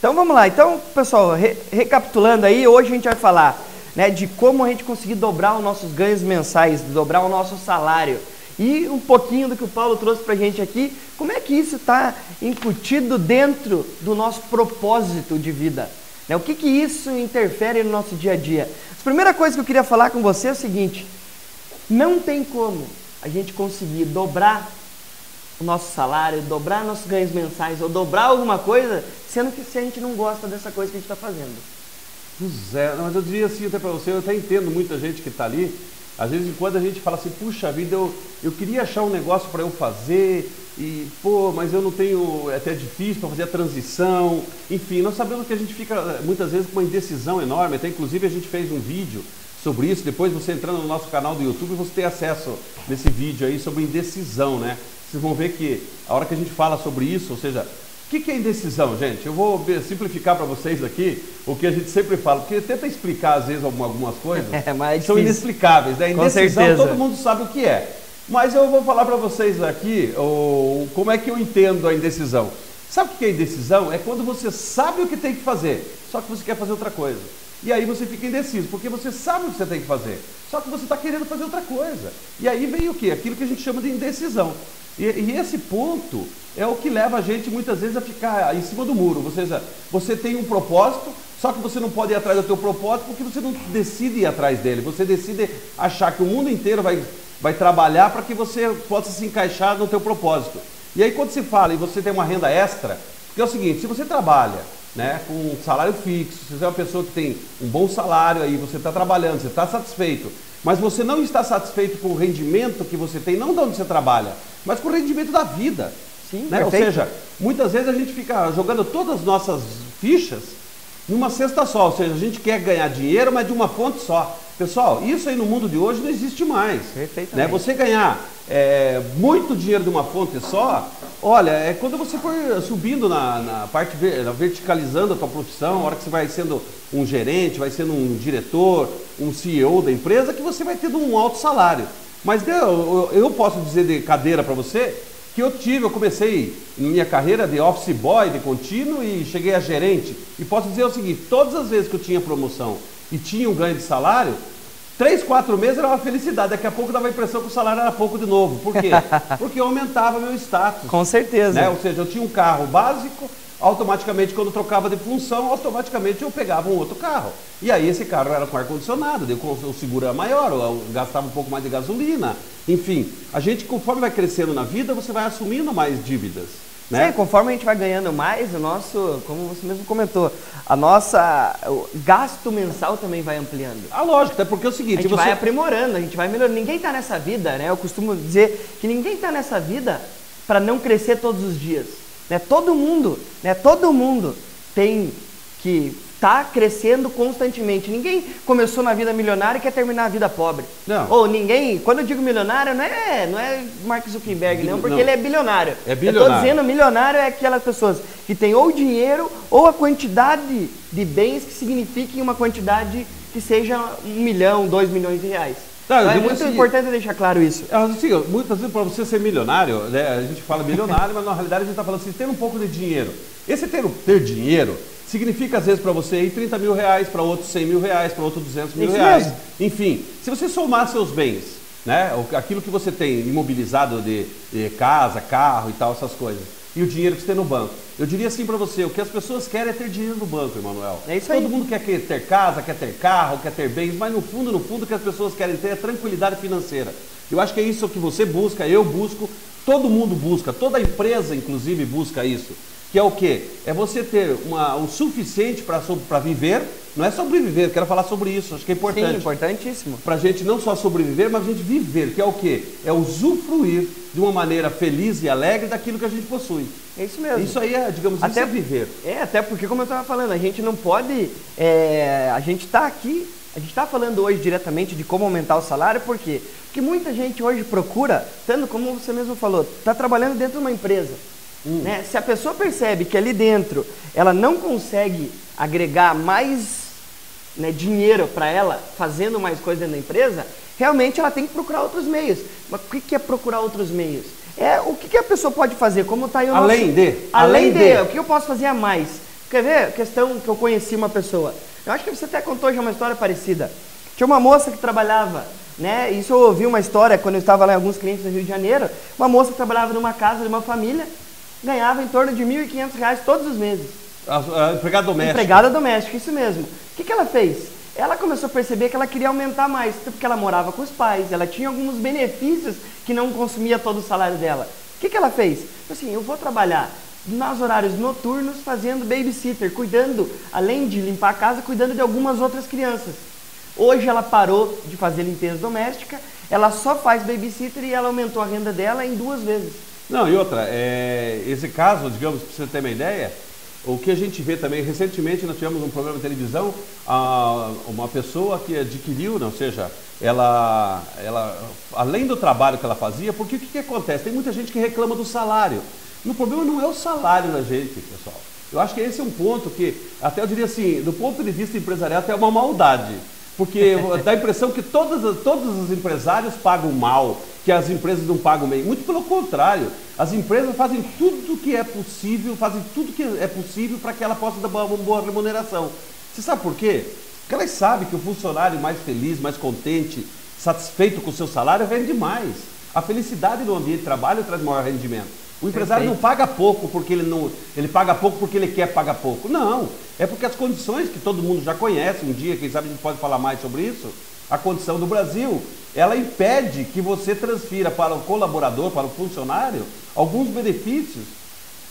Então vamos lá. Então, pessoal, re recapitulando aí, hoje a gente vai falar né, de como a gente conseguir dobrar os nossos ganhos mensais, dobrar o nosso salário. E um pouquinho do que o Paulo trouxe para a gente aqui, como é que isso está incutido dentro do nosso propósito de vida? Né? O que, que isso interfere no nosso dia a dia? A primeira coisa que eu queria falar com você é o seguinte: não tem como a gente conseguir dobrar o nosso salário, dobrar nossos ganhos mensais ou dobrar alguma coisa, sendo que se a gente não gosta dessa coisa que a gente está fazendo. Pois é, mas eu diria assim até para você, eu até entendo muita gente que está ali, às vezes quando a gente fala assim, puxa vida, eu, eu queria achar um negócio para eu fazer, e pô, mas eu não tenho, é até difícil para fazer a transição, enfim, nós sabemos que a gente fica muitas vezes com uma indecisão enorme, até inclusive a gente fez um vídeo sobre isso, depois você entrando no nosso canal do YouTube, você tem acesso nesse vídeo aí sobre indecisão, né? Vocês vão ver que a hora que a gente fala sobre isso, ou seja, o que, que é indecisão, gente? Eu vou simplificar para vocês aqui o que a gente sempre fala, porque tenta explicar às vezes algumas coisas é, mas são inexplicáveis, né? Indecisão todo mundo sabe o que é. Mas eu vou falar para vocês aqui o, como é que eu entendo a indecisão. Sabe o que é indecisão? É quando você sabe o que tem que fazer, só que você quer fazer outra coisa. E aí você fica indeciso, porque você sabe o que você tem que fazer, só que você está querendo fazer outra coisa. E aí vem o que? Aquilo que a gente chama de indecisão. E, e, esse ponto é o que leva a gente muitas vezes a ficar em cima do muro. Ou seja, você tem um propósito, só que você não pode ir atrás do teu propósito porque você não decide ir atrás dele. Você decide achar que o mundo inteiro vai, vai trabalhar para que você possa se encaixar no teu propósito. E aí quando se fala e você tem uma renda extra, porque é o seguinte, se você trabalha né, com um salário fixo, se você é uma pessoa que tem um bom salário aí, você está trabalhando, você está satisfeito, mas você não está satisfeito com o rendimento que você tem, não de onde você trabalha, mas com o rendimento da vida. Sim, né? Ou seja, muitas vezes a gente fica jogando todas as nossas fichas numa cesta só, ou seja, a gente quer ganhar dinheiro, mas de uma fonte só. Pessoal, isso aí no mundo de hoje não existe mais. Né? Você ganhar é, muito dinheiro de uma fonte só, olha, é quando você for subindo na, na parte, verticalizando a tua profissão, a hora que você vai sendo um gerente, vai sendo um diretor, um CEO da empresa, que você vai tendo um alto salário. Mas eu, eu posso dizer de cadeira para você que eu tive, eu comecei minha carreira de office boy, de contínuo e cheguei a gerente. E posso dizer o seguinte, todas as vezes que eu tinha promoção e tinha um ganho de salário, três, quatro meses era uma felicidade. Daqui a pouco dava a impressão que o salário era pouco de novo. Por quê? Porque eu aumentava meu status. Com certeza. Né? Ou seja, eu tinha um carro básico, automaticamente quando trocava de função, automaticamente eu pegava um outro carro. E aí esse carro era com ar-condicionado, o seguro era maior, eu gastava um pouco mais de gasolina. Enfim, a gente conforme vai crescendo na vida, você vai assumindo mais dívidas. Né? Sim, conforme a gente vai ganhando mais, o nosso, como você mesmo comentou, a nossa o gasto mensal também vai ampliando. Ah, lógico, até porque é o seguinte, a gente você... vai aprimorando, a gente vai melhorando. Ninguém está nessa vida, né? Eu costumo dizer que ninguém está nessa vida para não crescer todos os dias. Né? Todo mundo, né? Todo mundo tem que está crescendo constantemente. Ninguém começou na vida milionária e quer terminar a vida pobre. Não. Ou ninguém, quando eu digo milionário, não é, não é Mark Zuckerberg, não, porque não. ele é bilionário. É bilionário. Eu estou dizendo milionário é aquelas pessoas que têm ou dinheiro ou a quantidade de bens que signifiquem uma quantidade que seja um milhão, dois milhões de reais. Não, então é muito assim, importante deixar claro isso. É, assim, muitas vezes para você ser milionário, né, a gente fala milionário, mas na realidade a gente está falando assim, ter um pouco de dinheiro. Esse ter, ter dinheiro Significa, às vezes, para você ir 30 mil reais, para outro 100 mil reais, para outro 200 mil Isso reais. Mesmo. Enfim, se você somar seus bens, né, aquilo que você tem imobilizado de, de casa, carro e tal, essas coisas, e o dinheiro que você tem no banco. Eu diria assim para você, o que as pessoas querem é ter dinheiro no banco, Emanuel. É isso Todo aí. mundo quer ter casa, quer ter carro, quer ter bens, mas no fundo, no fundo, o que as pessoas querem ter é tranquilidade financeira. Eu acho que é isso que você busca, eu busco, todo mundo busca, toda empresa, inclusive, busca isso que é o quê? É você ter uma, o suficiente para viver, não é sobreviver, quero falar sobre isso, acho que é importante. Sim, importantíssimo. Para a gente não só sobreviver, mas a gente viver, que é o quê? É usufruir de uma maneira feliz e alegre daquilo que a gente possui. É isso mesmo. Isso aí é, digamos, até, isso é viver. É, até porque, como eu estava falando, a gente não pode. É, a gente está aqui, a gente está falando hoje diretamente de como aumentar o salário, por quê? Porque muita gente hoje procura, tanto como você mesmo falou, está trabalhando dentro de uma empresa. Hum. Né? Se a pessoa percebe que ali dentro ela não consegue agregar mais né, dinheiro para ela, fazendo mais coisa dentro da empresa, realmente ela tem que procurar outros meios. Mas o que é procurar outros meios? É o que a pessoa pode fazer, como está aí o Além nosso... de. Além, além de. de. O que eu posso fazer a mais? Quer ver a questão que eu conheci uma pessoa? Eu acho que você até contou já uma história parecida. Tinha uma moça que trabalhava, né? Isso eu ouvi uma história quando eu estava lá em alguns clientes do Rio de Janeiro. Uma moça que trabalhava numa casa de uma família, ganhava em torno de R$ 1.500 todos os meses. A, a empregada doméstica. Empregada doméstica, isso mesmo. O que, que ela fez? Ela começou a perceber que ela queria aumentar mais, porque ela morava com os pais, ela tinha alguns benefícios que não consumia todo o salário dela. O que, que ela fez? Assim, eu vou trabalhar nos horários noturnos fazendo babysitter, cuidando, além de limpar a casa, cuidando de algumas outras crianças. Hoje ela parou de fazer limpeza doméstica, ela só faz babysitter e ela aumentou a renda dela em duas vezes. Não, e outra, é, esse caso, digamos, para você ter uma ideia, o que a gente vê também, recentemente nós tivemos um programa de televisão, a, uma pessoa que adquiriu, não, ou seja, ela, ela, além do trabalho que ela fazia, porque o que, que acontece? Tem muita gente que reclama do salário. O problema não é o salário da gente, pessoal. Eu acho que esse é um ponto que, até eu diria assim, do ponto de vista empresarial, até é uma maldade. Porque dá a impressão que todos, todos os empresários pagam mal, que as empresas não pagam bem. Muito pelo contrário, as empresas fazem tudo o que é possível, fazem tudo que é possível para que ela possa dar uma boa remuneração. Você sabe por quê? Porque elas sabem que o funcionário mais feliz, mais contente, satisfeito com o seu salário rende mais. A felicidade no ambiente de trabalho traz maior rendimento. O empresário Perfeito. não paga pouco porque ele não, ele paga pouco porque ele quer pagar pouco. Não, é porque as condições que todo mundo já conhece, um dia, quem sabe a gente pode falar mais sobre isso, a condição do Brasil, ela impede que você transfira para o colaborador, para o funcionário, alguns benefícios.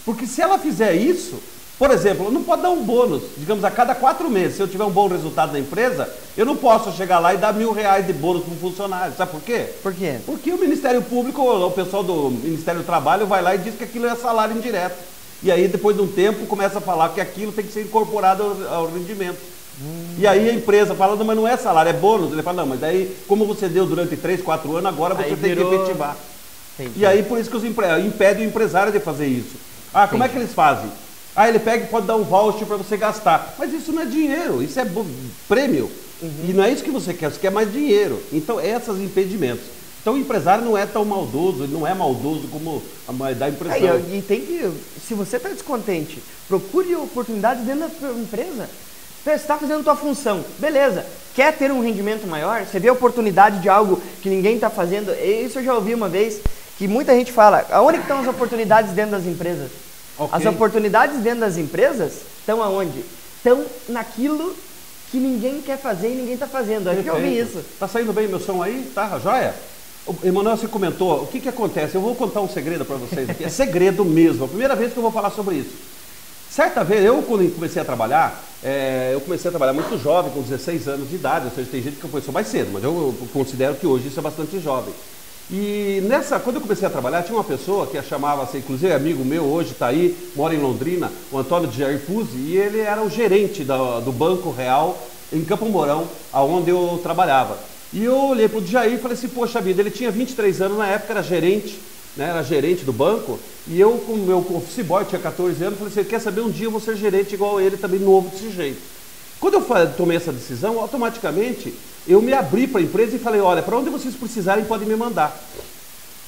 Porque se ela fizer isso, por exemplo, não pode dar um bônus, digamos, a cada quatro meses, se eu tiver um bom resultado na empresa, eu não posso chegar lá e dar mil reais de bônus para um funcionário. Sabe por quê? Por quê? Porque o Ministério Público, o pessoal do Ministério do Trabalho vai lá e diz que aquilo é salário indireto. E aí, depois de um tempo, começa a falar que aquilo tem que ser incorporado ao, ao rendimento. Hum. E aí a empresa fala, não, mas não é salário, é bônus. Ele fala, não, mas daí, como você deu durante três, quatro anos, agora você aí tem virou... que efetivar. Entendi. E aí, por isso que os empre... impedem o empresário de fazer isso. Ah, como Entendi. é que eles fazem? Ah, ele pega e pode dar um voucher para você gastar. Mas isso não é dinheiro, isso é prêmio. Uhum. E não é isso que você quer, você quer mais dinheiro. Então, esses impedimentos. Então, o empresário não é tão maldoso, ele não é maldoso como dá a impressão. É, e tem que, se você está descontente, procure oportunidades dentro da empresa. Você está fazendo a sua função, beleza. Quer ter um rendimento maior? Você vê a oportunidade de algo que ninguém está fazendo? Isso eu já ouvi uma vez, que muita gente fala, aonde estão as oportunidades dentro das empresas? Okay. As oportunidades dentro das empresas estão aonde? Estão naquilo que ninguém quer fazer e ninguém está fazendo. Acho que eu ouvi isso. Está saindo bem meu som aí? Tá, joia? Emanuel, você comentou, o que, que acontece? Eu vou contar um segredo para vocês aqui. É segredo mesmo. É a primeira vez que eu vou falar sobre isso. Certa vez, eu quando comecei a trabalhar, é, eu comecei a trabalhar muito jovem, com 16 anos de idade, ou seja, tem gente que começou mais cedo, mas eu, eu considero que hoje isso é bastante jovem. E nessa, quando eu comecei a trabalhar, tinha uma pessoa que chamava-se, inclusive amigo meu, hoje está aí, mora em Londrina, o Antônio de Jair Puzzi, e ele era o gerente da, do Banco Real em Campo Mourão, aonde eu trabalhava. E eu olhei para o Jair e falei assim, poxa vida, ele tinha 23 anos, na época era gerente, né, era gerente do banco, e eu com o meu office boy, tinha 14 anos, falei assim, quer saber, um dia eu vou ser gerente igual ele, também novo desse jeito. Quando eu tomei essa decisão, automaticamente eu me abri para a empresa e falei, olha, para onde vocês precisarem podem me mandar.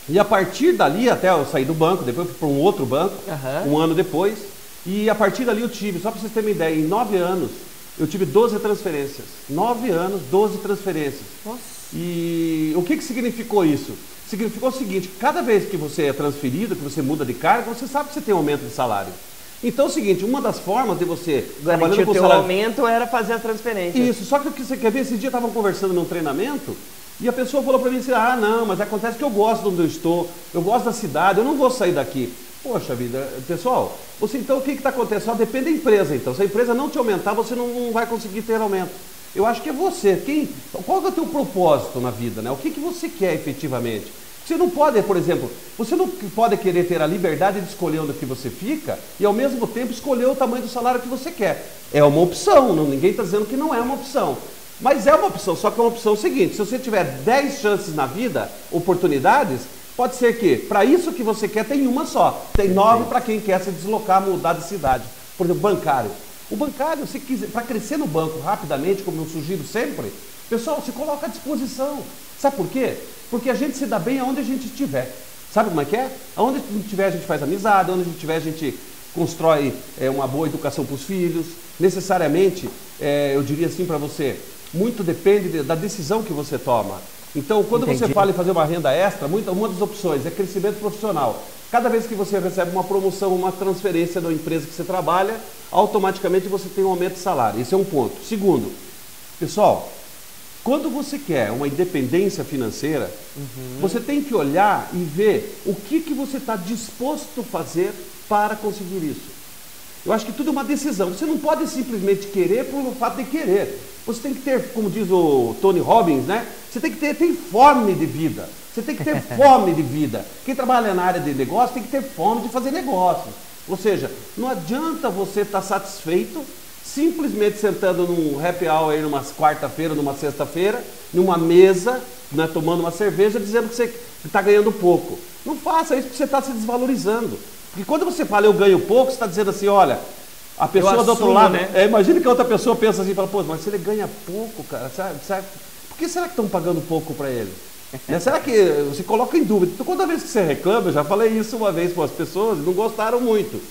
E a partir dali, até eu sair do banco, depois fui para um outro banco, uhum. um ano depois, e a partir dali eu tive, só para vocês terem uma ideia, em nove anos, eu tive 12 transferências. Nove anos, 12 transferências. Nossa. E o que, que significou isso? Significou o seguinte, cada vez que você é transferido, que você muda de cargo, você sabe que você tem aumento de salário. Então é o seguinte, uma das formas de você garantir o salário... aumento era fazer a transferência. Isso, só que o que você quer ver, esses dias estavam conversando num treinamento e a pessoa falou para mim assim, ah não, mas acontece que eu gosto de onde eu estou, eu gosto da cidade, eu não vou sair daqui. Poxa vida, pessoal, você então o que está acontecendo? Só depende da empresa então. Se a empresa não te aumentar, você não, não vai conseguir ter aumento. Eu acho que é você. Quem, qual é o teu propósito na vida? Né? O que, que você quer efetivamente? Você não pode, por exemplo, você não pode querer ter a liberdade de escolher onde que você fica e ao mesmo tempo escolher o tamanho do salário que você quer. É uma opção, não, ninguém está dizendo que não é uma opção. Mas é uma opção, só que é uma opção seguinte: se você tiver 10 chances na vida, oportunidades, pode ser que para isso que você quer tem uma só. Tem nove para quem quer se deslocar, mudar de cidade. Por exemplo, bancário. O bancário, se quiser, para crescer no banco rapidamente, como eu sugiro sempre, pessoal, se coloca à disposição. Sabe por quê? Porque a gente se dá bem aonde a gente estiver. Sabe como é que é? Aonde a gente estiver, a gente faz amizade, onde a gente estiver, a gente constrói é, uma boa educação para os filhos. Necessariamente, é, eu diria assim para você, muito depende da decisão que você toma. Então, quando Entendi. você fala em fazer uma renda extra, muita, uma das opções é crescimento profissional. Cada vez que você recebe uma promoção, uma transferência da empresa que você trabalha, automaticamente você tem um aumento de salário. Esse é um ponto. Segundo, pessoal, quando você quer uma independência financeira, uhum. você tem que olhar e ver o que, que você está disposto a fazer para conseguir isso. Eu acho que tudo é uma decisão. Você não pode simplesmente querer por fato de querer. Você tem que ter, como diz o Tony Robbins, né? Você tem que ter, ter fome de vida. Você tem que ter fome de vida. Quem trabalha na área de negócio tem que ter fome de fazer negócio. Ou seja, não adianta você estar tá satisfeito simplesmente sentando num happy hour aí numa quarta-feira, numa sexta-feira, numa mesa, né, tomando uma cerveja, dizendo que você está ganhando pouco. Não faça isso porque você está se desvalorizando. Porque quando você fala eu ganho pouco, você está dizendo assim, olha, a pessoa assumo, do outro lado, né? É, imagina que a outra pessoa pensa assim, fala, pô, mas se ele ganha pouco, cara, sabe, sabe por que será que estão pagando pouco para ele? né? Será que você coloca em dúvida? Então, toda vez que você reclama, eu já falei isso uma vez para as pessoas, não gostaram muito.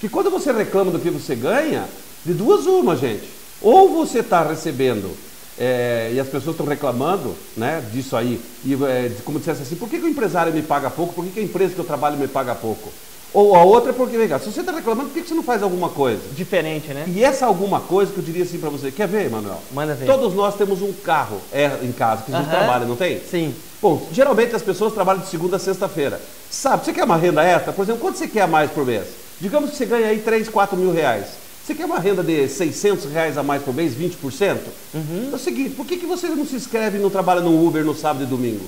Que quando você reclama do que você ganha, de duas uma, gente. Ou você está recebendo é, e as pessoas estão reclamando né, disso aí, e é, como dissesse assim, por que, que, o empresário me paga pouco, por que, que a empresa que eu trabalho me paga pouco? Ou a outra é porque, vem cá, se você está reclamando, por que, você não faz alguma coisa? Diferente, né? E essa alguma coisa que eu diria assim para você, quer ver, Manuel? Manda ver. Todos nós temos um carro é, em casa, que a gente uh -huh. trabalha, não tem? Sim. Bom, geralmente as pessoas trabalham de segunda a sexta-feira. Sabe, você quer uma renda extra? Por exemplo, quanto você quer mais por mês? Digamos que você ganha aí 3, 4 mil reais. Você quer uma renda de 600 reais a mais por mês, 20%? Uhum. É o seguinte, por que, que você não se inscreve e não trabalha no Uber no sábado e domingo?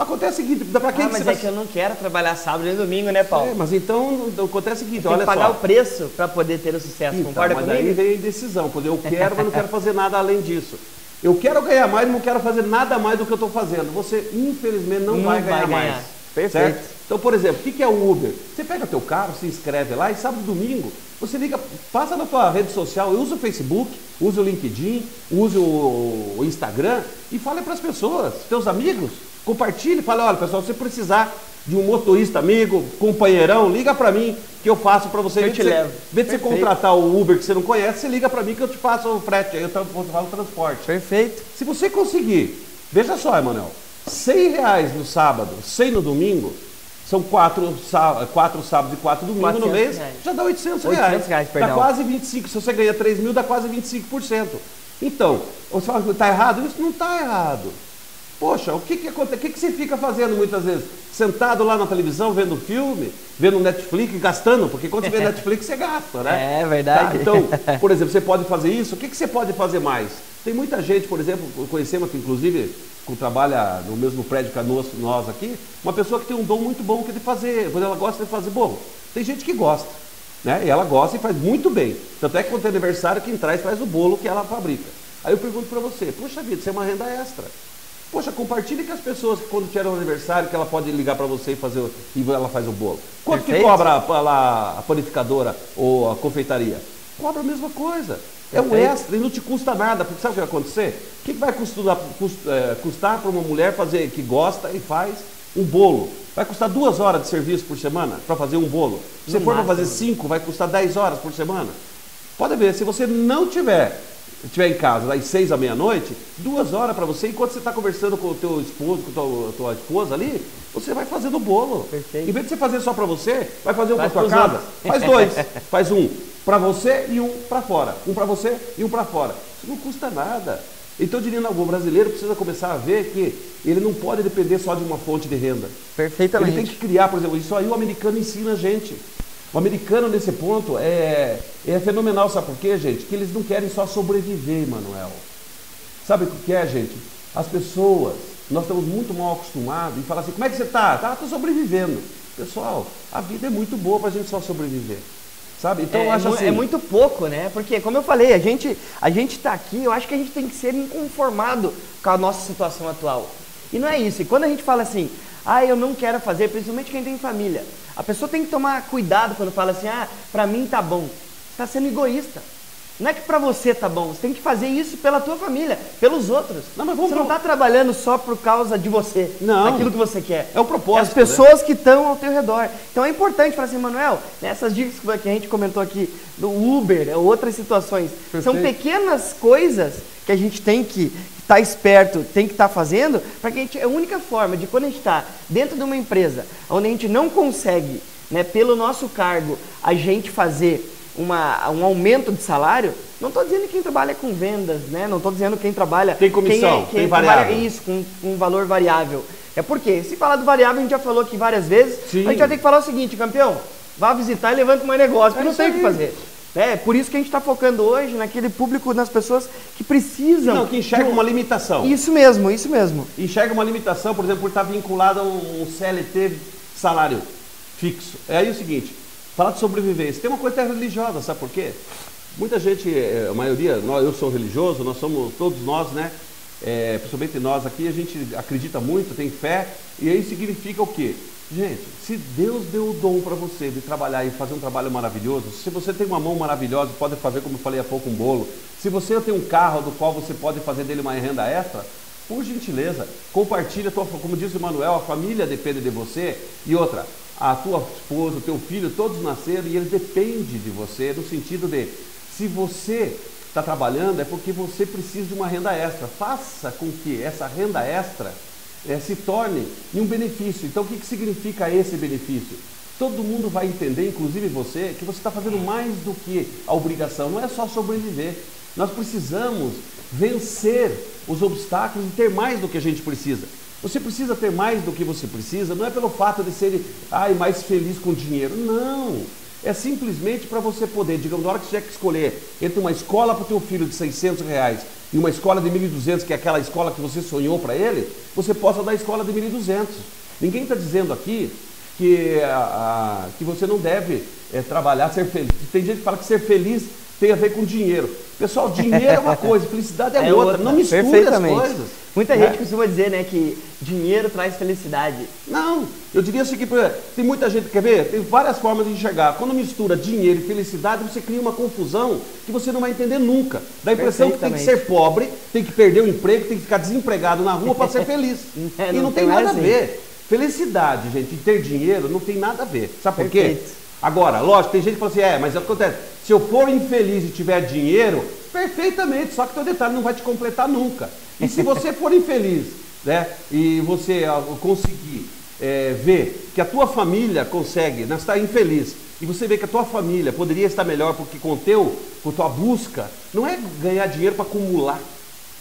Acontece o seguinte, dá para quem ah, mas é que eu não quero trabalhar sábado e domingo, né, Paulo? É, mas então acontece o seguinte, Tem olha que pagar só. o preço para poder ter o sucesso, então, concorda mas comigo? Mas daí vem a indecisão, quando eu quero, mas não quero fazer nada além disso. Eu quero ganhar mais, não quero fazer nada mais do que eu estou fazendo. Você, infelizmente, não, não vai, ganhar vai, ganhar mais. Perfeito. Certo? Então, por exemplo, o que é o Uber? Você pega teu carro, se inscreve lá e sábado e domingo você liga, passa na tua rede social, usa o Facebook, usa o LinkedIn, usa o, Instagram e fale para as pessoas, teus amigos, compartilhe, fale, olha pessoal, se precisar de um motorista amigo, companheirão, liga para mim que eu faço para você. Eu te levo. Em vez de você contratar o Uber que você não conhece, você liga para mim que eu te faço o frete, aí eu falo o transporte. Perfeito. Se você conseguir, veja só, Emanuel, 100 reais no sábado, 100 no domingo, são quatro, quatro sábados e quatro domingos no mês, reais. já dá 800, 800 reais. reais dá quase 25. Se você ganha 3 mil, dá quase 25%. Então, você fala que está errado? Isso não está errado. Poxa, o que, que acontece? O que, que você fica fazendo muitas vezes? Sentado lá na televisão, vendo filme, vendo Netflix, gastando, porque quando você vê Netflix, você gasta, né? É verdade. Tá? Então, por exemplo, você pode fazer isso, o que, que você pode fazer mais? Tem muita gente, por exemplo, conhecemos aqui, inclusive, que trabalha no mesmo prédio que nós, nós aqui, uma pessoa que tem um dom muito bom que é de fazer, quando ela gosta de fazer bolo. Tem gente que gosta, né? E ela gosta e faz muito bem. Tanto é que quando tem aniversário, quem traz faz o bolo que ela fabrica. Aí eu pergunto para você, poxa vida, isso é uma renda extra. Poxa, compartilhe com as pessoas que quando tiver um aniversário, que ela pode ligar para você e fazer e ela faz o bolo. Quanto Perfeito. que cobra a, a, a panificadora ou a confeitaria? Cobra a mesma coisa. É um extra e não te custa nada, porque sabe o que vai acontecer? O que vai custar, é, custar para uma mulher fazer que gosta e faz um bolo? Vai custar duas horas de serviço por semana para fazer um bolo. Se for para fazer cinco, vai custar dez horas por semana. Pode ver, se você não tiver estiver em casa das seis à meia-noite, duas horas para você, enquanto você está conversando com o teu esposo, com a tua, tua, esposa ali, você vai fazendo o bolo. Perfeito. Em vez de você fazer só para você, vai fazer um para tua casa, faz dois. faz um para você e um para fora. Um para você e um para fora. Isso não custa nada. Então eu diria, não, o brasileiro precisa começar a ver que ele não pode depender só de uma fonte de renda. Perfeitamente. Ele tem que criar, por exemplo, isso aí o americano ensina a gente. O americano, nesse ponto, é, é fenomenal, sabe por quê, gente? Que eles não querem só sobreviver, Manuel. Sabe o que é, gente? As pessoas, nós estamos muito mal acostumados em falar assim, como é que você está? Tá, estou sobrevivendo. Pessoal, a vida é muito boa para a gente só sobreviver. Sabe? Então é, eu acho é assim. É muito pouco, né? Porque, como eu falei, a gente a gente está aqui, eu acho que a gente tem que ser inconformado com a nossa situação atual. E não é isso. E quando a gente fala assim, ah, eu não quero fazer, principalmente quem tem família, a pessoa tem que tomar cuidado quando fala assim, ah, para mim tá bom. Está sendo egoísta. Não é que para você tá bom, você tem que fazer isso pela tua família, pelos outros. Não, mas vamos, você não está trabalhando só por causa de você, não. aquilo que você quer. É o propósito. É as pessoas né? que estão ao teu redor. Então é importante falar assim, Manuel, nessas dicas que a gente comentou aqui, do Uber, é outras situações, Perfeito. são pequenas coisas que a gente tem que estar tá esperto, tem que estar tá fazendo, para que a gente, é a única forma de quando a gente está dentro de uma empresa, onde a gente não consegue, né, pelo nosso cargo, a gente fazer uma, um aumento de salário, não estou dizendo quem trabalha com vendas, né? Não estou dizendo quem trabalha. Tem comissão, quem, é, quem tem variável. isso, com, com um valor variável. É porque, se falar do variável, a gente já falou aqui várias vezes, Sim. a gente vai ter que falar o seguinte, campeão, vá visitar e levanta mais negócio, porque é não tem o que fazer. É, por isso que a gente está focando hoje naquele público, nas pessoas que precisam. Não, que enxergam uma limitação. Isso mesmo, isso mesmo. Enxerga uma limitação, por exemplo, por estar vinculado a um CLT salário fixo. É aí o seguinte, Falar de sobrevivência. Tem uma coisa religiosa, sabe por quê? Muita gente, é, a maioria, nós, eu sou religioso, nós somos, todos nós, né? É, principalmente nós aqui, a gente acredita muito, tem fé, e aí significa o quê? Gente, se Deus deu o dom para você de trabalhar e fazer um trabalho maravilhoso, se você tem uma mão maravilhosa e pode fazer, como eu falei há pouco, um bolo, se você tem um carro do qual você pode fazer dele uma renda extra, por gentileza, compartilha, tua, como disse o Manuel, a família depende de você. E outra, a tua esposa, o teu filho, todos nasceram e ele depende de você, no sentido de, se você está trabalhando, é porque você precisa de uma renda extra. Faça com que essa renda extra é, se torne um benefício. Então, o que, que significa esse benefício? Todo mundo vai entender, inclusive você, que você está fazendo mais do que a obrigação. Não é só sobreviver. Nós precisamos vencer os obstáculos e ter mais do que a gente precisa. Você precisa ter mais do que você precisa, não é pelo fato de ser ai, mais feliz com dinheiro. Não. É simplesmente para você poder, digamos, na hora que você tiver que escolher entre uma escola para o teu filho de 600 reais e uma escola de 1.200, que é aquela escola que você sonhou para ele, você possa dar a escola de 1.200. Ninguém está dizendo aqui que, a, a, que você não deve é, trabalhar, ser feliz. Tem gente que fala que ser feliz tem a ver com dinheiro. Pessoal, dinheiro é uma coisa, felicidade é, é outra. outra. Não misture as coisas. Muita né? gente costuma dizer né, que dinheiro traz felicidade. Não, eu diria assim que tem muita gente, quer ver? Tem várias formas de enxergar. Quando mistura dinheiro e felicidade, você cria uma confusão que você não vai entender nunca. Dá a impressão que tem que ser pobre, tem que perder o emprego, tem que ficar desempregado na rua para ser feliz. É, e não, não tem, tem nada assim. a ver. Felicidade, gente, e ter dinheiro não tem nada a ver. Sabe por quê? Agora, lógico, tem gente que fala assim, é, mas acontece, se eu for infeliz e tiver dinheiro, perfeitamente, só que teu detalhe não vai te completar nunca. E se você for infeliz, né, e você conseguir é, ver que a tua família consegue, né, está infeliz, e você vê que a tua família poderia estar melhor porque com teu, com tua busca, não é ganhar dinheiro para acumular.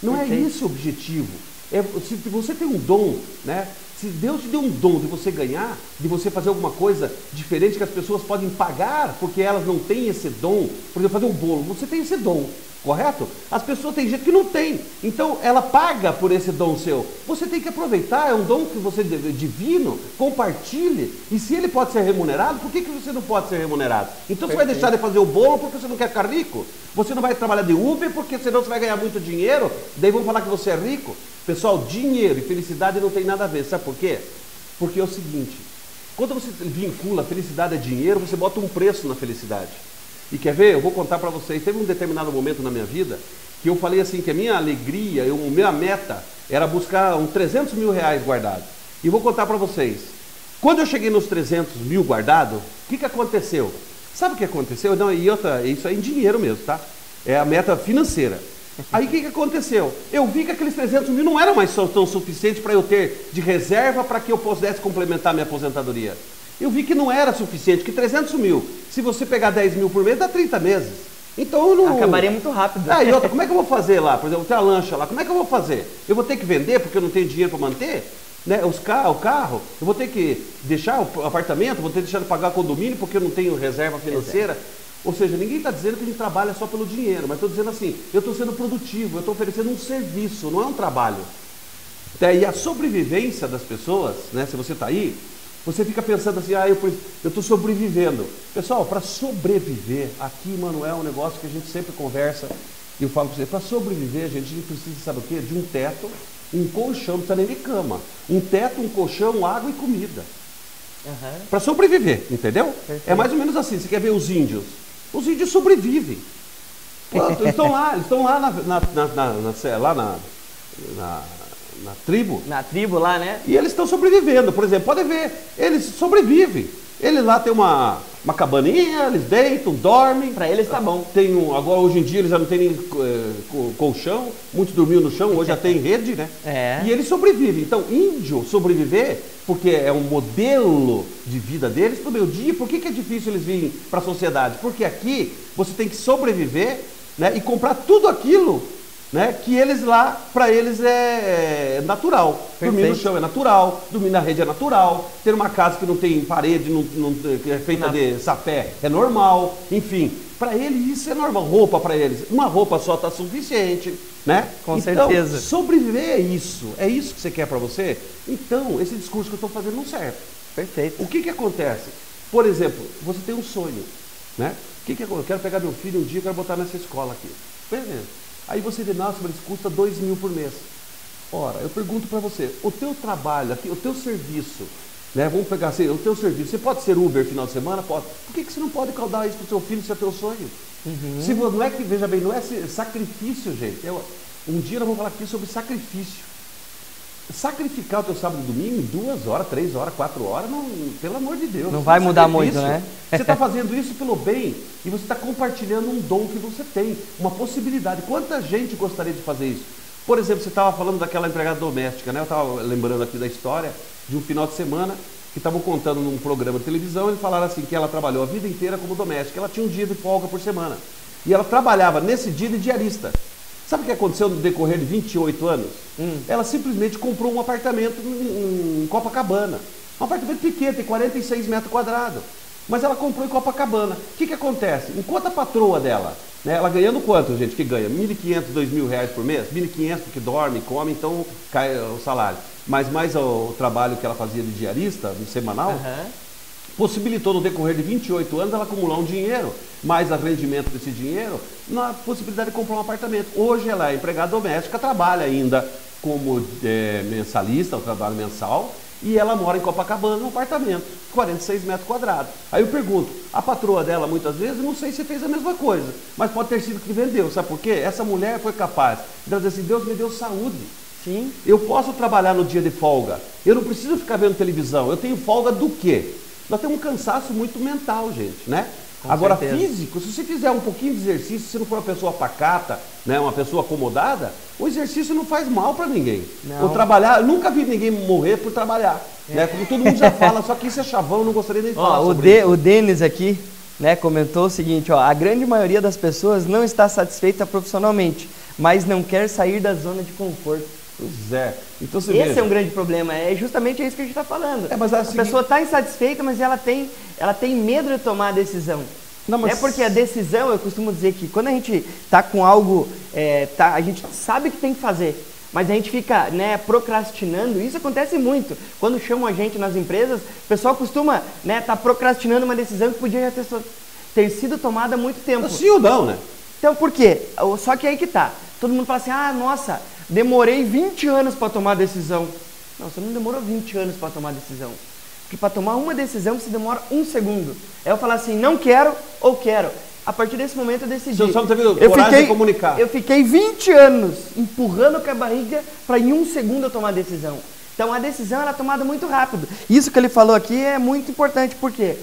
Não é esse o objetivo. É, se você tem um dom, né? Se Deus te deu um dom de você ganhar, de você fazer alguma coisa diferente que as pessoas podem pagar, porque elas não têm esse dom, por exemplo, fazer um bolo, você tem esse dom, correto? As pessoas têm gente que não tem, então ela paga por esse dom seu. Você tem que aproveitar, é um dom que você divino, compartilhe, e se ele pode ser remunerado, por que, que você não pode ser remunerado? Então Perfeito. você vai deixar de fazer o bolo porque você não quer ficar rico? Você não vai trabalhar de Uber porque senão você vai ganhar muito dinheiro, daí vão falar que você é rico? Pessoal, dinheiro e felicidade não tem nada a ver. Sabe por quê? Porque é o seguinte: quando você vincula felicidade a dinheiro, você bota um preço na felicidade. E quer ver? Eu vou contar para vocês. Teve um determinado momento na minha vida que eu falei assim: que a minha alegria, a minha meta era buscar uns 300 mil reais guardados. E vou contar para vocês. Quando eu cheguei nos 300 mil guardados, o que, que aconteceu? Sabe o que aconteceu? Não, e outra, isso é em dinheiro mesmo, tá? É a meta financeira. Aí o que, que aconteceu? Eu vi que aqueles 300 mil não eram mais tão suficientes para eu ter de reserva para que eu pudesse complementar minha aposentadoria. Eu vi que não era suficiente, que 300 mil, se você pegar 10 mil por mês, dá 30 meses. Então eu não. Acabaria muito rápido. Ah, e outra, como é que eu vou fazer lá? Por exemplo, tem a lancha lá, como é que eu vou fazer? Eu vou ter que vender porque eu não tenho dinheiro para manter? Né? Os car o carro, eu vou ter que deixar o apartamento, vou ter que deixar de pagar condomínio porque eu não tenho reserva financeira. Ou seja, ninguém está dizendo que a gente trabalha só pelo dinheiro, mas estou dizendo assim, eu estou sendo produtivo, eu estou oferecendo um serviço, não é um trabalho. E a sobrevivência das pessoas, né, se você está aí, você fica pensando assim, ah, eu estou sobrevivendo. Pessoal, para sobreviver, aqui, Manuel, é um negócio que a gente sempre conversa, e eu falo para você, para sobreviver, gente, a gente precisa, sabe o quê? De um teto, um colchão, não precisa nem de cama. Um teto, um colchão, água e comida. Uhum. Para sobreviver, entendeu? Perfeito. É mais ou menos assim, você quer ver os índios? Os índios sobrevivem. Eles estão lá, eles estão lá na, na, na, na, lá na, na, na tribo. Na tribo lá, né? E eles estão sobrevivendo. Por exemplo, pode ver, eles sobrevivem. Ele lá tem uma, uma cabaninha, eles deitam, dormem. Para eles tá bom. Tem um, agora, hoje em dia, eles já não tem nem é, colchão, muitos dormiam no chão, hoje já tem rede, né? É. E eles sobrevivem. Então, índio sobreviver, porque é um modelo de vida deles, no meu dia, por que, que é difícil eles virem para a sociedade? Porque aqui você tem que sobreviver né, e comprar tudo aquilo né? Que eles lá, para eles é, é natural. Perfeito. Dormir no chão é natural, dormir na rede é natural, ter uma casa que não tem parede, não, não que é feita de sapé é normal, enfim. Para eles isso é normal. Roupa para eles, uma roupa só está suficiente, né? Com então, certeza. Sobreviver é isso. É isso que você quer para você? Então, esse discurso que eu estou fazendo não serve. Perfeito. O que que acontece? Por exemplo, você tem um sonho, né? O que que eu quero pegar meu filho um dia, quero botar nessa escola aqui. Beleza. Aí você vê, nossa, mas custa 2 mil por mês. Ora, eu pergunto para você, o teu trabalho aqui, o teu serviço, né? Vamos pegar assim, o teu serviço, você pode ser Uber final de semana? Pode. Por que, que você não pode caudar isso para o seu filho se é teu sonho? Uhum. Se, não é que, veja bem, não é sacrifício, gente. Eu, um dia nós vamos falar aqui sobre sacrifício. Sacrificar o teu sábado e domingo em duas horas, três horas, quatro horas, não, pelo amor de Deus. Não vai mudar muito, né? Você está fazendo isso pelo bem e você está compartilhando um dom que você tem, uma possibilidade. Quanta gente gostaria de fazer isso? Por exemplo, você estava falando daquela empregada doméstica, né? Eu estava lembrando aqui da história de um final de semana que estavam contando num programa de televisão, eles falaram assim que ela trabalhou a vida inteira como doméstica, ela tinha um dia de folga por semana. E ela trabalhava nesse dia de diarista. Sabe o que aconteceu no decorrer de 28 anos? Hum. Ela simplesmente comprou um apartamento em, Copacabana. Um apartamento pequeno, tem 46 metros quadrados. Mas ela comprou em Copacabana. O que, que acontece? Enquanto a patroa dela, né, ela ganhando quanto, gente, que ganha? 1.500, 2.000 reais por mês? 1.500 porque dorme, come, então cai o salário. Mas mais o, o trabalho que ela fazia de diarista, no semanal, uhum possibilitou no decorrer de 28 anos ela acumular um dinheiro, mais arrendimento desse dinheiro, na possibilidade de comprar um apartamento. Hoje ela é empregada doméstica, trabalha ainda como é, mensalista, o trabalho mensal, e ela mora em Copacabana, num apartamento, 46 metros quadrados. Aí eu pergunto, a patroa dela muitas vezes, não sei se fez a mesma coisa, mas pode ter sido que vendeu, sabe por quê? Essa mulher foi capaz de dizer assim, Deus me deu saúde. Sim. Eu posso trabalhar no dia de folga. Eu não preciso ficar vendo televisão. Eu tenho folga do quê? Nós temos um cansaço muito mental, gente, né? Com Agora, certeza. físico, se você fizer um pouquinho de exercício, se não for uma pessoa pacata, né, uma pessoa acomodada, o exercício não faz mal para ninguém. Não. Eu trabalhar, nunca vi ninguém morrer por trabalhar. É. Né? Como todo mundo já fala, só que isso é chavão, eu não gostaria nem de falar ó, o de, O Denis aqui né, comentou o seguinte, ó, a grande maioria das pessoas não está satisfeita profissionalmente, mas não quer sair da zona de conforto. Pois é. Então, Esse veja. é um grande problema, é justamente isso que a gente está falando. É, mas a, a seguinte... pessoa está insatisfeita, mas ela tem, ela tem medo de tomar a decisão. Não, mas... É porque a decisão, eu costumo dizer que quando a gente está com algo, é, tá, a gente sabe que tem que fazer, mas a gente fica né, procrastinando, isso acontece muito. Quando chamam a gente nas empresas, o pessoal costuma estar né, tá procrastinando uma decisão que podia ter, ter sido tomada há muito tempo. Sim ou não, né? Então por quê? Só que aí que tá. Todo mundo fala assim, ah, nossa, demorei 20 anos para tomar decisão. Não, você não demorou 20 anos para tomar decisão. Porque para tomar uma decisão você demora um segundo. É eu falar assim, não quero ou quero. A partir desse momento eu decidi. Você só teve eu fiquei, de comunicar. Eu fiquei 20 anos empurrando com a barriga para em um segundo eu tomar a decisão. Então a decisão era tomada muito rápido. Isso que ele falou aqui é muito importante, porque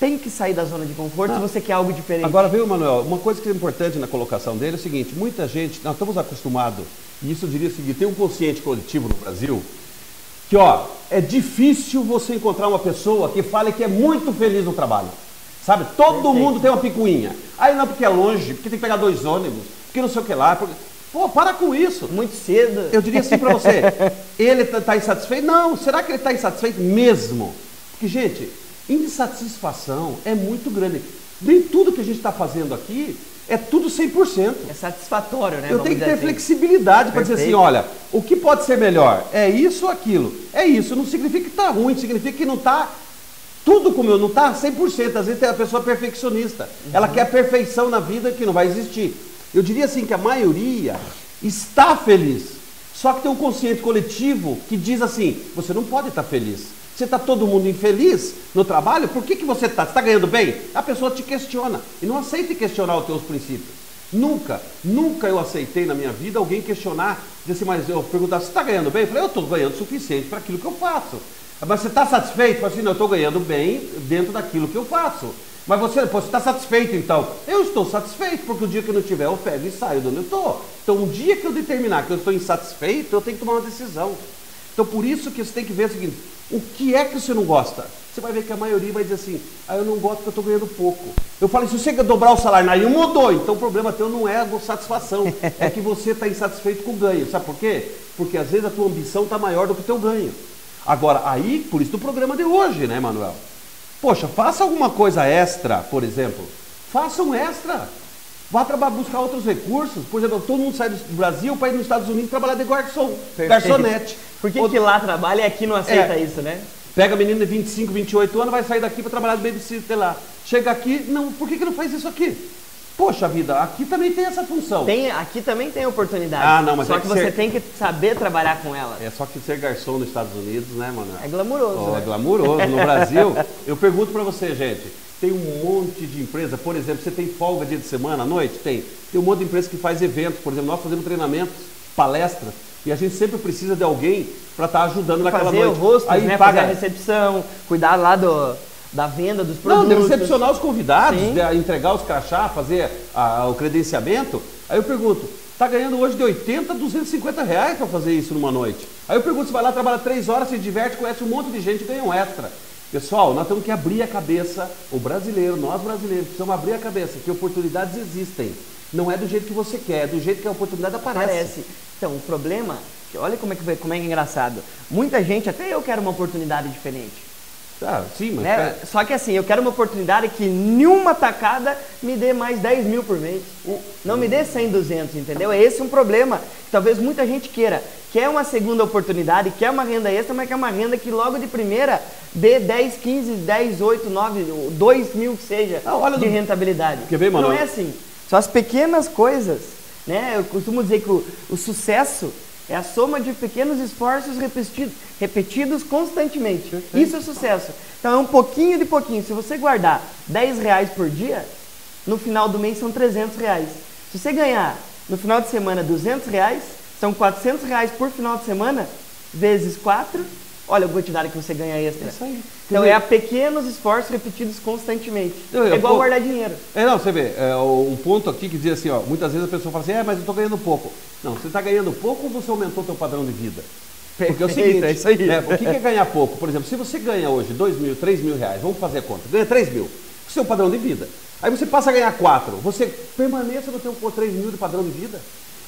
tem que sair da zona de conforto se você quer algo diferente. Agora, viu, Manuel, uma coisa que é importante na colocação dele é o seguinte: muita gente, nós estamos acostumados, e isso eu diria o seguinte: tem um consciente coletivo no Brasil que, ó, é difícil você encontrar uma pessoa que fale que é muito feliz no trabalho. Sabe? Todo Perfeito. mundo tem uma picuinha. Aí não, porque é longe, porque tem que pegar dois ônibus, porque não sei o que lá. Porque... Pô, para com isso. Muito cedo. Eu diria assim para você: ele está tá insatisfeito? Não, será que ele está insatisfeito mesmo? Porque, gente, insatisfação é muito grande. Nem tudo que a gente está fazendo aqui é tudo 100%. É satisfatório, né? Eu tenho que ter assim. flexibilidade para dizer assim, olha, o que pode ser melhor? É isso ou aquilo? É isso, não significa que está ruim, significa que não está tudo como eu, não está 100%. Às vezes tem a pessoa perfeccionista. Uhum. Ela quer a perfeição na vida que não vai existir. Eu diria assim que a maioria está feliz. Só que tem um consciente coletivo que diz assim, você não pode estar tá feliz. Você está todo mundo infeliz no trabalho? Por que, que você está? Você está ganhando bem? A pessoa te questiona e não aceita questionar os teus princípios. Nunca, nunca eu aceitei na minha vida alguém questionar, dizer assim, mas eu perguntar, você está ganhando bem? Eu falei, eu estou ganhando o suficiente para aquilo que eu faço. Mas você está satisfeito? Eu falei assim, não, eu estou ganhando bem dentro daquilo que eu faço. Mas você, você está satisfeito então? Eu estou satisfeito, porque o dia que eu não tiver, eu pego e saio de onde eu estou. Então, um dia que eu determinar que eu estou insatisfeito, eu tenho que tomar uma decisão. Então, por isso que você tem que ver o seguinte: o que é que você não gosta? Você vai ver que a maioria vai dizer assim: ah, eu não gosto porque eu estou ganhando pouco. Eu falei: se você quer dobrar o salário, aí mudou. Então, o problema teu não é a satisfação, é que você está insatisfeito com o ganho. Sabe por quê? Porque às vezes a tua ambição está maior do que o teu ganho. Agora, aí, por isso do programa de hoje, né, Manuel? Poxa, faça alguma coisa extra, por exemplo. Faça um extra. Vá trabalhar, buscar outros recursos. Por exemplo, todo mundo sai do Brasil para ir nos Estados Unidos trabalhar de garçom, garçonete. Por que, que lá trabalha e aqui não aceita é. isso, né? Pega menino de 25, 28 anos, vai sair daqui para trabalhar de babysitter lá. Chega aqui, não, por que, que não faz isso aqui? Poxa vida, aqui também tem essa função. Tem, aqui também tem oportunidade. Ah, não, mas só é que, que, você ser... tem que saber trabalhar com ela. É só que ser garçom nos Estados Unidos, né, mano? É glamuroso. Oh, né? É glamuroso. No Brasil, eu pergunto para você, gente, tem um monte de empresa, por exemplo, você tem folga dia de semana à noite? Tem. Tem um monte de empresa que faz eventos, por exemplo, nós fazemos treinamentos, palestras, e a gente sempre precisa de alguém para estar tá ajudando naquela fazer noite. Fazer o rosto, Aí né? paga... fazer a recepção, cuidar lá do da venda dos produtos. Não, de recepcionar os convidados, de entregar os crachá, fazer a, o credenciamento. Aí eu pergunto, está ganhando hoje de 80 a 250 reais para fazer isso numa noite. Aí eu pergunto, você vai lá, trabalha três horas, se diverte, conhece um monte de gente e ganha um extra. Pessoal, nós temos que abrir a cabeça, o brasileiro, nós brasileiros, precisamos abrir a cabeça, que oportunidades existem. Não é do jeito que você quer, é do jeito que a oportunidade aparece. aparece. Então, o problema, olha como é, que, como é é engraçado. Muita gente, até eu quero uma oportunidade diferente. Ah, sim, mas. Né? Só que assim, eu quero uma oportunidade que nenhuma tacada me dê mais 10 mil por mês. Não me dê 100, 200, entendeu? É esse um problema que talvez muita gente queira. Quer uma segunda oportunidade, quer uma renda extra, mas quer uma renda que logo de primeira dê 10, 15, 10, 8, 9, 2 mil que seja ah, de do... rentabilidade. Quer ver, mano? Não é assim. São as pequenas coisas. Né? Eu costumo dizer que o, o sucesso é a soma de pequenos esforços repetidos, repetidos constantemente. Perfeito. Isso é sucesso. Então é um pouquinho de pouquinho. Se você guardar 10 reais por dia, no final do mês são 300 reais. Se você ganhar no final de semana 200 reais, são 400 reais por final de semana, vezes 4, olha a quantidade que você ganha extra. É isso aí. Então é a pequenos esforços repetidos constantemente. Eu, eu, é igual pô, guardar dinheiro. É, não, você vê, é, um ponto aqui que diz assim, ó, muitas vezes a pessoa fala assim, é, mas eu estou ganhando pouco. Não, você está ganhando pouco ou você aumentou seu padrão de vida? Porque é o seguinte, é isso aí. É, o que é ganhar pouco? Por exemplo, se você ganha hoje 2 mil, 3 mil reais, vamos fazer a conta, ganha 3 mil, seu padrão de vida. Aí você passa a ganhar 4, você permaneça no seu 3 mil de padrão de vida.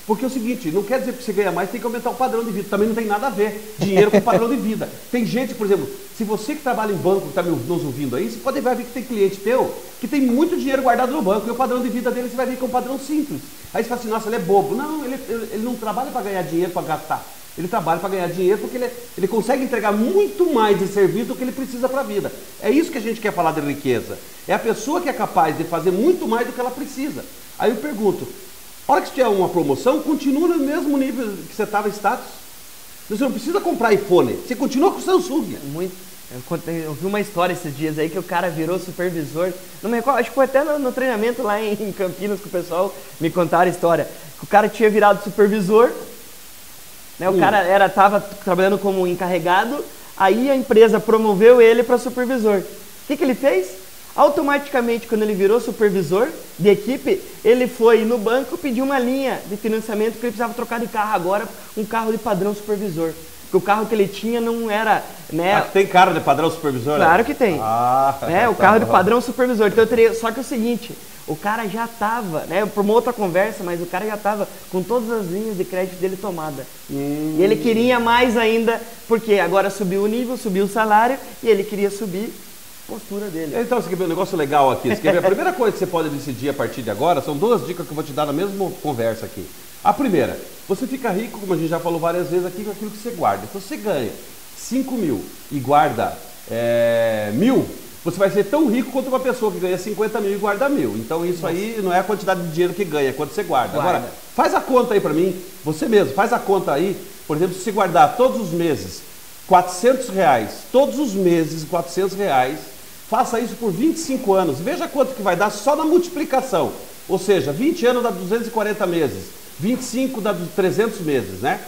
Porque é o seguinte, não quer dizer que você ganha mais, tem que aumentar o padrão de vida. Também não tem nada a ver. Dinheiro com padrão de vida. Tem gente, por exemplo, se você que trabalha em banco, está nos ouvindo aí, você pode ver que tem cliente teu que tem muito dinheiro guardado no banco e o padrão de vida dele você vai ver que é um padrão simples. Aí você fala assim, nossa, ele é bobo. Não, ele, ele não trabalha para ganhar dinheiro para gastar. Ele trabalha para ganhar dinheiro porque ele, ele consegue entregar muito mais de serviço do que ele precisa para a vida. É isso que a gente quer falar de riqueza. É a pessoa que é capaz de fazer muito mais do que ela precisa. Aí eu pergunto, a hora que tiver uma promoção, continua no mesmo nível que você estava status. Você não precisa comprar iPhone, você continua com o Samsung. Muito. Eu, eu, vi uma história esses dias aí que o cara virou supervisor. Não me recordo, acho que foi até no, no treinamento lá em, em, Campinas que o pessoal me contaram a história. Que o cara tinha virado supervisor, né? O hum. cara era estava trabalhando como encarregado, aí a empresa promoveu ele para supervisor. O que, que ele fez? Automaticamente, quando ele virou supervisor de equipe, ele foi no banco pedir uma linha de financiamento que ele precisava trocar de carro agora, um carro de padrão supervisor. Porque o carro que ele tinha não era. Né... Ah, tem carro de padrão supervisor? Claro que tem. Ah, né? O carro tá de padrão supervisor. Então eu teria. Só que é o seguinte, o cara já estava, né? Por uma outra conversa, mas o cara já estava com todas as linhas de crédito dele tomada. Hum. E ele queria mais ainda, porque agora subiu o nível, subiu o salário, e ele queria subir postura dele. Então, você quer ver um negócio legal aqui? Você quer ver a primeira coisa que você pode decidir a partir de agora são duas dicas que eu vou te dar na mesma conversa aqui. A primeira, você fica rico, como a gente já falou várias vezes aqui, com aquilo que você guarda. Então, você ganha 5 mil e guarda é, mil, você vai ser tão rico quanto uma pessoa que ganha 50 mil e guarda mil. Então, isso Nossa. aí não é a quantidade de dinheiro que ganha, é quanto você guarda. guarda. Agora, faz a conta aí para mim, você mesmo, faz a conta aí. Por exemplo, se você guardar todos os meses 400 reais, todos os meses 400 reais, Faça isso por 25 anos. Veja quanto que vai dar só na multiplicação. Ou seja, 20 anos dá 240 meses, 25 dá 300 meses, né?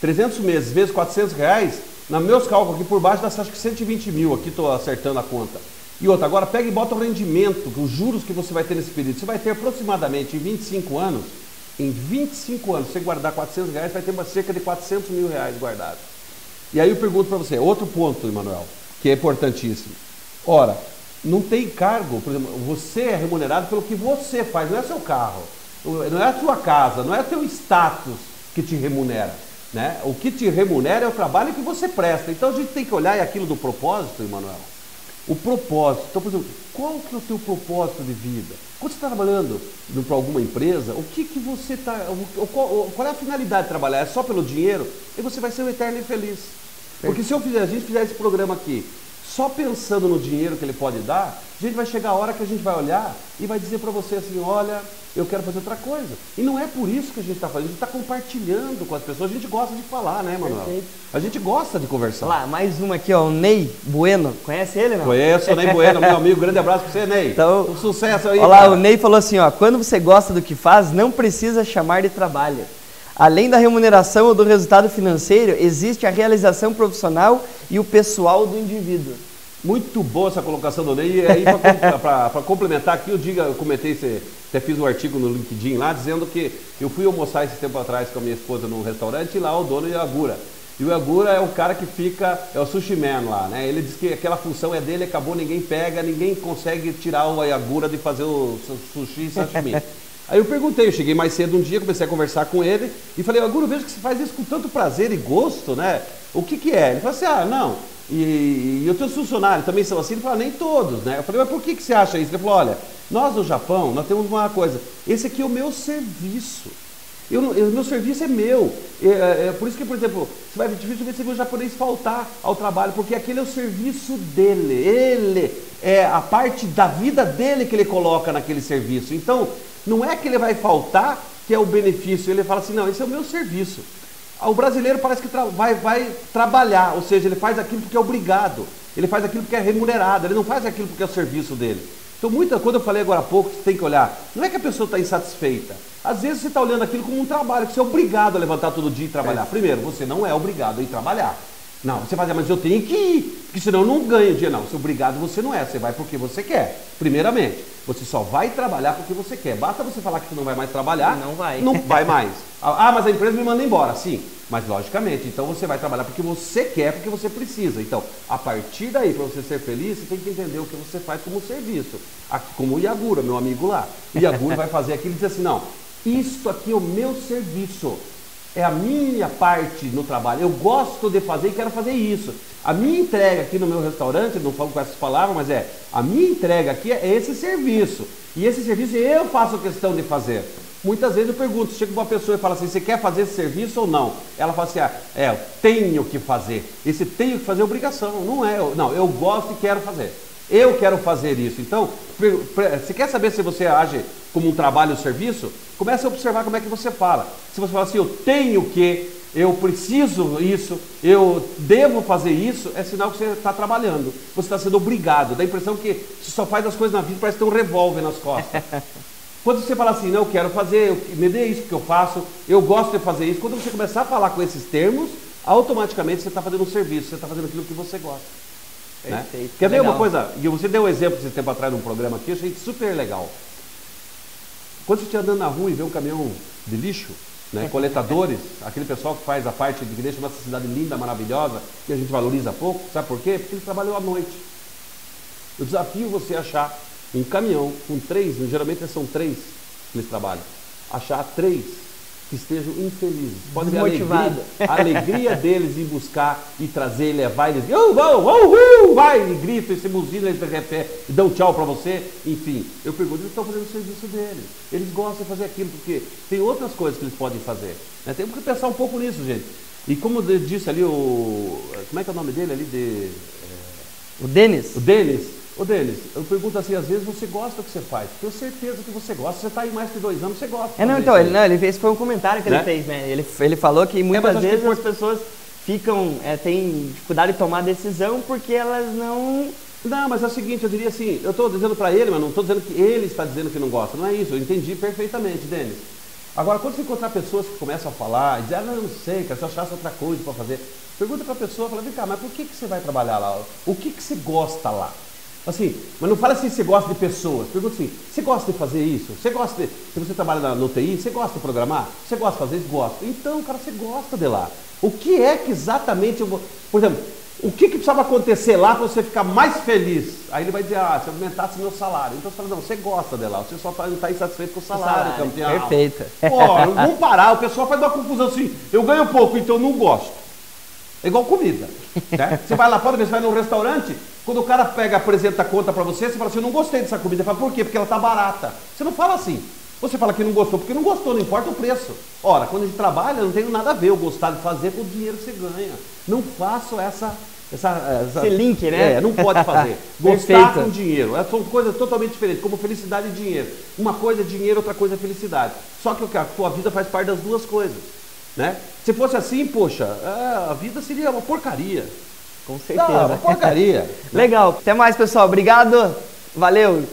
300 meses vezes 400 reais, nos meus cálculos aqui por baixo dá acho que 120 mil, aqui estou acertando a conta. E outra, agora pega e bota o rendimento, os juros que você vai ter nesse período. Você vai ter aproximadamente em 25 anos, em 25 anos, você guardar 400 reais, vai ter uma cerca de 400 mil reais guardados. E aí eu pergunto para você, outro ponto, Emanuel, que é importantíssimo. Ora, não tem cargo, por exemplo, você é remunerado pelo que você faz, não é seu carro, não é a sua casa, não é teu status que te remunera. Né? O que te remunera é o trabalho que você presta. Então a gente tem que olhar aquilo do propósito, Emanuel. O propósito. Então, por exemplo, qual que é o teu propósito de vida? Quando você está trabalhando para alguma empresa, o que, que você está. Qual, qual, é a finalidade de trabalhar? É só pelo dinheiro? E você vai ser um eterno infeliz. Porque se eu fizer, a gente fizer esse programa aqui só pensando no dinheiro que ele pode dar, a gente vai chegar a hora que a gente vai olhar e vai dizer para você assim, olha, eu quero fazer outra coisa. E não é por isso que a gente está fazendo, a gente está compartilhando com as pessoas, a gente gosta de falar, né, Manuel? A gente gosta de conversar. Lá, mais uma aqui, ó, o Ney Bueno. Conhece ele, não? Conheço o Ney Bueno, meu amigo. Grande abraço para você, Ney. Então, um sucesso aí. Olá, cara. o Ney falou assim, ó, quando você gosta do que faz, não precisa chamar de trabalho. Além da remuneração ou do resultado financeiro, existe a realização profissional e o pessoal do indivíduo. Muito boa essa colocação do Ney. E aí, para complementar aqui, eu, diga, eu comentei, até fiz um artigo no LinkedIn lá, dizendo que eu fui almoçar esse tempo atrás com a minha esposa num restaurante e lá o dono é o Agura. E o Agura é o cara que fica, é o sushi man lá, né? Ele diz que aquela função é dele, acabou, ninguém pega, ninguém consegue tirar o Agura de fazer o sushi e sashimi. Aí eu perguntei, eu cheguei mais cedo um dia, comecei a conversar com ele e falei, Aguro, vejo que você faz isso com tanto prazer e gosto, né? O que que é? Ele falou assim, ah, não, e, e os teus funcionários também são assim? Ele falou, nem todos, né? Eu falei, mas por que, que você acha isso? Ele falou, olha, nós no Japão, nós temos uma coisa, esse aqui é o meu serviço. Eu, o meu serviço é meu. É, é, é, por isso que, por exemplo, você vai dificilmente ver o japonês faltar ao trabalho, porque aquele é o serviço dele. Ele é a parte da vida dele que ele coloca naquele serviço. Então, não é que ele vai faltar, que é o benefício. Ele fala assim, não, esse é o meu serviço. O brasileiro parece que vai, vai trabalhar, ou seja, ele faz aquilo porque é obrigado, ele faz aquilo porque é remunerado, ele não faz aquilo porque é o serviço dele. Então, muita, quando eu falei agora há pouco, você tem que olhar, não é que a pessoa está insatisfeita. Às vezes você está olhando aquilo como um trabalho, que você é obrigado a levantar todo dia e trabalhar. É. Primeiro, você não é obrigado a ir trabalhar. Não, você dizer, mas eu tenho que ir, porque senão eu não ganho dia. Não, você é obrigado você não é, você vai porque você quer, primeiramente. Você só vai trabalhar porque você quer. Basta você falar que você não vai mais trabalhar. Não vai. Não vai mais. Ah, mas a empresa me manda embora. Sim, mas logicamente. Então você vai trabalhar porque você quer, porque você precisa. Então, a partir daí, para você ser feliz, você tem que entender o que você faz como serviço. Aqui, como o Iagura, meu amigo lá. O Iagura vai fazer aquilo e dizer assim: não, isto aqui é o meu serviço é a minha parte no trabalho. Eu gosto de fazer e quero fazer isso. A minha entrega aqui no meu restaurante, não falo com essas palavras, mas é a minha entrega aqui é esse serviço. E esse serviço eu faço questão de fazer. Muitas vezes eu pergunto, chega uma pessoa e fala assim, você quer fazer esse serviço ou não? Ela fala assim, ah, é, eu tenho que fazer. Esse tenho que fazer é obrigação, não é, não, eu gosto e quero fazer. Eu quero fazer isso. Então, você quer saber se você age como um trabalho ou serviço? Comece a observar como é que você fala. Se você fala assim, eu tenho que, eu preciso isso, eu devo fazer isso, é sinal que você está trabalhando. Você está sendo obrigado. Dá a impressão que você só faz as coisas na vida, parece ter um revólver nas costas. Quando você fala assim, não, eu quero fazer, eu, me dê isso que eu faço, eu gosto de fazer isso, quando você começar a falar com esses termos, automaticamente você está fazendo um serviço, você está fazendo aquilo que você gosta. Né? Quer ver uma coisa? Você deu um exemplo esse tempo atrás num programa aqui, eu achei super legal. Quando você estiver andando na rua e vê um caminhão de lixo, né, coletadores, aquele pessoal que faz a parte de deixa nossa cidade linda, maravilhosa, e a gente valoriza pouco, sabe por quê? Porque eles trabalham à noite. Eu desafio você achar um caminhão com três, geralmente são três que eles trabalham, achar três que estejam infelizes. Pode ser a alegria, a alegria deles em buscar e trazer, e levar, eles oh, oh, oh, vai, e gritam, e se buzina, eles e dão tchau para você, enfim. Eu pergunto, eles estão fazendo o serviço deles. Eles gostam de fazer aquilo, porque tem outras coisas que eles podem fazer. Né? Temos que pensar um pouco nisso, gente. E como disse ali o. Como é que é o nome dele ali? De, é, o Denis. O Denis. Ô Denis, eu pergunto assim, às vezes você gosta do que você faz. Tenho certeza que você gosta. Você está aí mais de dois anos, você gosta. É, não, então, ele, não, ele fez, foi um comentário que né? ele fez, né? Ele, ele falou que muitas é, vezes as pessoas ficam, é, têm dificuldade de tomar decisão porque elas não Não, mas é o seguinte, eu diria assim, eu estou dizendo para ele, mas não estou dizendo que ele está dizendo que não gosta. Não é isso, eu entendi perfeitamente, Denis. Agora, quando você encontrar pessoas que começam a falar, e dizer, ah, não, não sei, cara, se eu achasse outra coisa para fazer, pergunta para a pessoa, fala, vem cá, mas por que, que você vai trabalhar lá? O que, que você gosta lá? Assim, mas não fala assim, você gosta de pessoas. Pergunta assim, você gosta de fazer isso? Você gosta de. Se você trabalha na, no TI, você gosta de programar? Você gosta de fazer isso? Gosta. Então, cara, você gosta de lá. O que é que exatamente eu vou. Por exemplo, o que, que precisava acontecer lá para você ficar mais feliz? Aí ele vai dizer, ah, se aumentasse meu salário. Então você fala, não, você gosta de lá, você só não está insatisfeito com o salário, o salário campeão. Perfeito. Pô, vamos parar, o pessoal faz uma confusão assim, eu ganho pouco, então não gosto. É igual comida. Né? Você vai lá fora, você vai num restaurante, quando o cara pega, apresenta a conta para você, você fala assim, eu não gostei dessa comida. Você fala, por quê? Porque ela está barata. Você não fala assim. Você fala que não gostou, porque não gostou, não importa o preço. Ora, quando a gente trabalha, não tem nada a ver o gostar de fazer com o dinheiro que você ganha. Não faço essa. essa, essa Esse link, né? É, não pode fazer. Gostar com dinheiro. É, são coisas totalmente diferentes, como felicidade e dinheiro. Uma coisa é dinheiro, outra coisa é felicidade. Só que a tua vida faz parte das duas coisas. Né? Se fosse assim, poxa, é, a vida seria uma porcaria. Com certeza. Não, porcaria. Legal. Até mais, pessoal. Obrigado. Valeu.